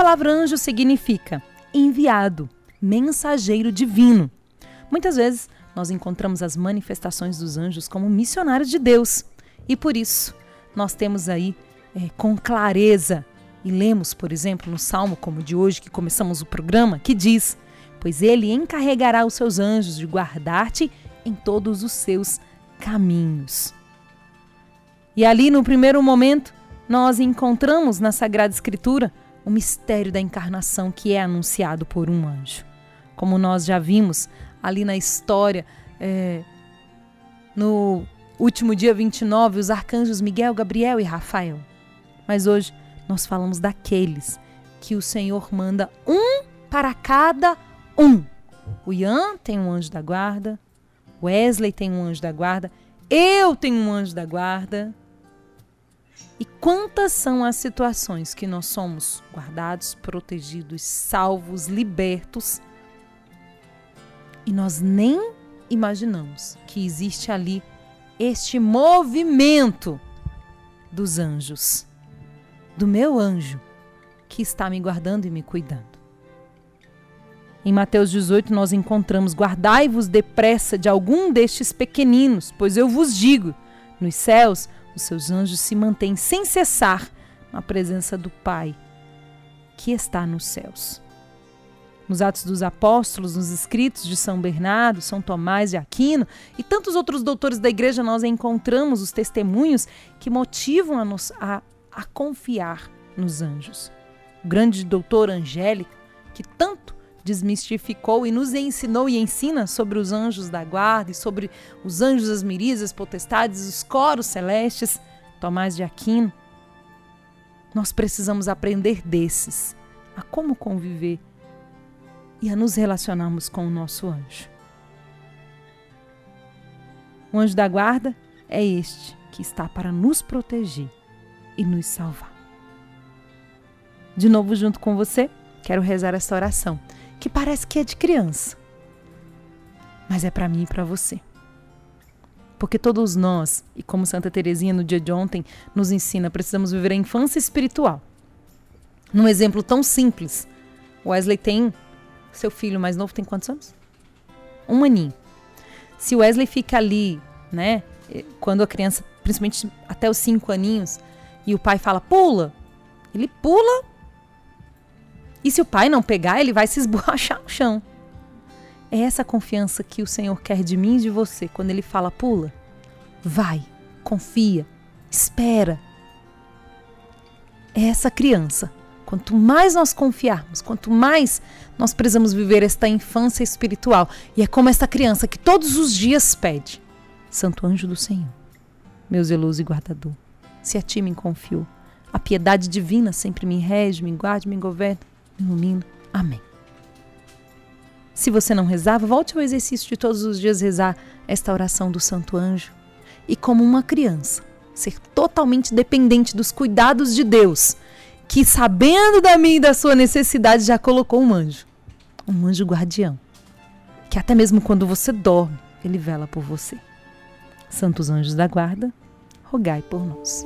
palavra anjo significa enviado, mensageiro divino. Muitas vezes nós encontramos as manifestações dos anjos como missionários de Deus e por isso nós temos aí é, com clareza e lemos, por exemplo, no salmo como de hoje que começamos o programa, que diz: Pois ele encarregará os seus anjos de guardar-te em todos os seus caminhos. E ali, no primeiro momento, nós encontramos na Sagrada Escritura o mistério da encarnação que é anunciado por um anjo. Como nós já vimos ali na história, é, no último dia 29, os arcanjos Miguel, Gabriel e Rafael. Mas hoje nós falamos daqueles que o Senhor manda um para cada um. O Ian tem um anjo da guarda, Wesley tem um anjo da guarda, eu tenho um anjo da guarda. E quantas são as situações que nós somos guardados, protegidos, salvos, libertos e nós nem imaginamos que existe ali este movimento dos anjos do meu anjo que está me guardando e me cuidando. Em Mateus 18, nós encontramos: Guardai-vos depressa de algum destes pequeninos, pois eu vos digo: nos céus os seus anjos se mantêm sem cessar na presença do Pai que está nos céus. Nos Atos dos Apóstolos, nos escritos de São Bernardo, São Tomás de Aquino e tantos outros doutores da igreja, nós encontramos os testemunhos que motivam a nos a a confiar nos anjos. O grande doutor Angélica, que tanto desmistificou e nos ensinou e ensina sobre os anjos da guarda e sobre os anjos, as miríades, potestades, os coros celestes, Tomás de Aquino. Nós precisamos aprender desses, a como conviver e a nos relacionarmos com o nosso anjo. O anjo da guarda é este que está para nos proteger e nos salvar. De novo, junto com você, quero rezar essa oração, que parece que é de criança, mas é para mim e para você. Porque todos nós, e como Santa Teresinha no dia de ontem nos ensina, precisamos viver a infância espiritual. Num exemplo tão simples, Wesley tem seu filho mais novo tem quantos anos? Um aninho. Se Wesley fica ali, né, quando a criança, principalmente até os cinco aninhos, e o pai fala pula, ele pula. E se o pai não pegar, ele vai se esborrachar no chão. É essa confiança que o Senhor quer de mim e de você quando ele fala pula. Vai, confia, espera. É essa criança. Quanto mais nós confiarmos, quanto mais nós precisamos viver esta infância espiritual. E é como esta criança que todos os dias pede: Santo anjo do Senhor, meu zeloso e guardador se a ti me confio. A piedade divina sempre me rege, me guarde, me governe, me ilumina. Amém. Se você não rezava, volte ao exercício de todos os dias rezar esta oração do Santo Anjo. E como uma criança, ser totalmente dependente dos cuidados de Deus, que sabendo da minha e da sua necessidade já colocou um anjo, um anjo guardião, que até mesmo quando você dorme, ele vela por você. Santos anjos da guarda, rogai por nós.